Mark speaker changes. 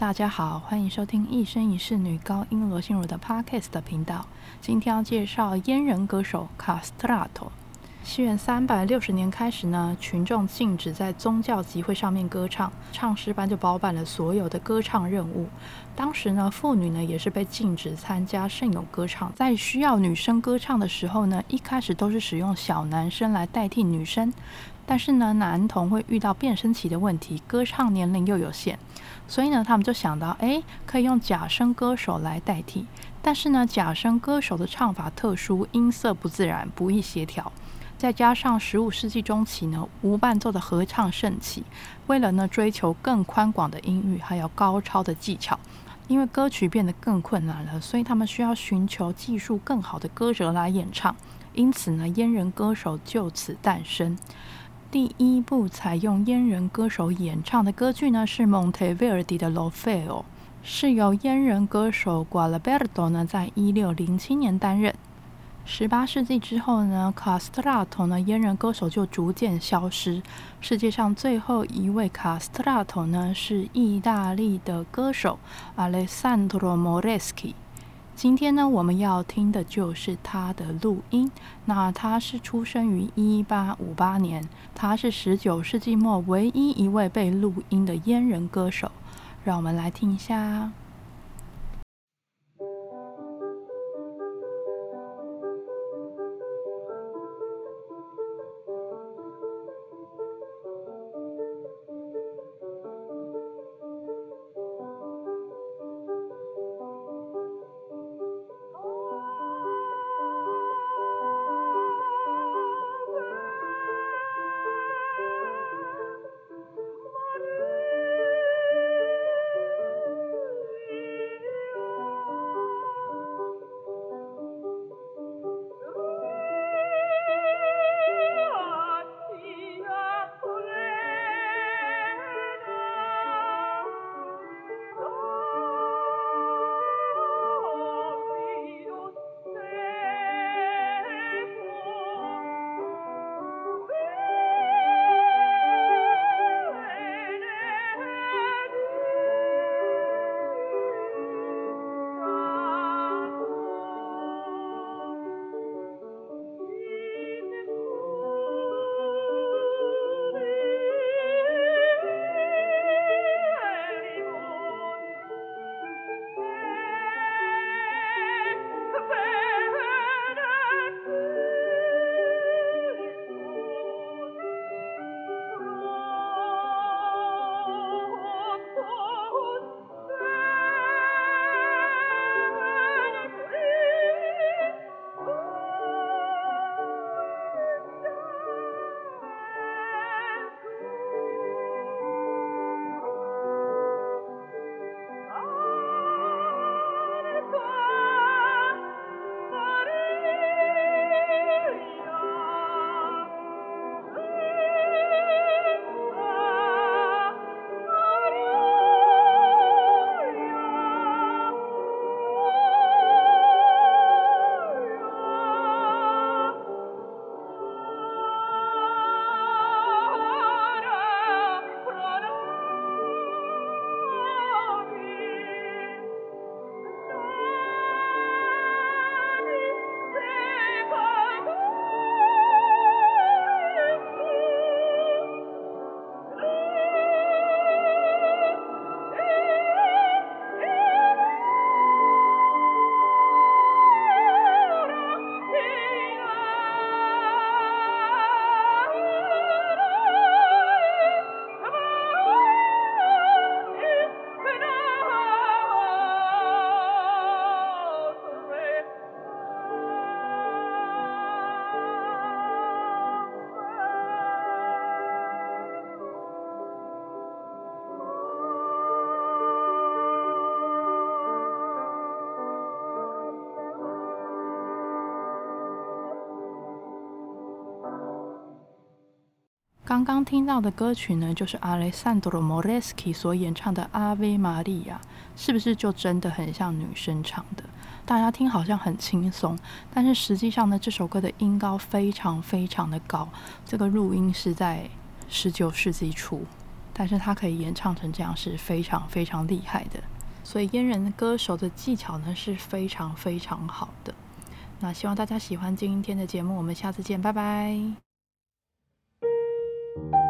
Speaker 1: 大家好，欢迎收听一生一世女高音罗心如的 Podcast 频道。今天要介绍阉人歌手 Castrato。西元三百六十年开始呢，群众禁止在宗教集会上面歌唱，唱诗班就包办了所有的歌唱任务。当时呢，妇女呢也是被禁止参加圣咏歌唱。在需要女生歌唱的时候呢，一开始都是使用小男生来代替女生。但是呢，男童会遇到变声期的问题，歌唱年龄又有限，所以呢，他们就想到，哎，可以用假声歌手来代替。但是呢，假声歌手的唱法特殊，音色不自然，不易协调。再加上十五世纪中期呢，无伴奏的合唱盛起，为了呢追求更宽广的音域，还有高超的技巧，因为歌曲变得更困难了，所以他们需要寻求技术更好的歌者来演唱。因此呢，阉人歌手就此诞生。第一部采用阉人歌手演唱的歌剧呢，是 Monteverdi 的《L'Orfeo》，是由阉人歌手 Gualberto 呢，在一六零七年担任。十八世纪之后呢，Castrato 呢，阉人歌手就逐渐消失。世界上最后一位 Castrato 呢，是意大利的歌手 Alessandro Moreschi。今天呢，我们要听的就是他的录音。那他是出生于一八五八年，他是十九世纪末唯一一位被录音的阉人歌手。让我们来听一下。刚刚听到的歌曲呢，就是 Alessandro Moreschi 所演唱的《阿维玛利亚》，是不是就真的很像女生唱的？大家听好像很轻松，但是实际上呢，这首歌的音高非常非常的高。这个录音是在十九世纪初。但是他可以演唱成这样是非常非常厉害的。所以阉人歌手的技巧呢是非常非常好的。那希望大家喜欢今天的节目，我们下次见，拜拜。Thank you.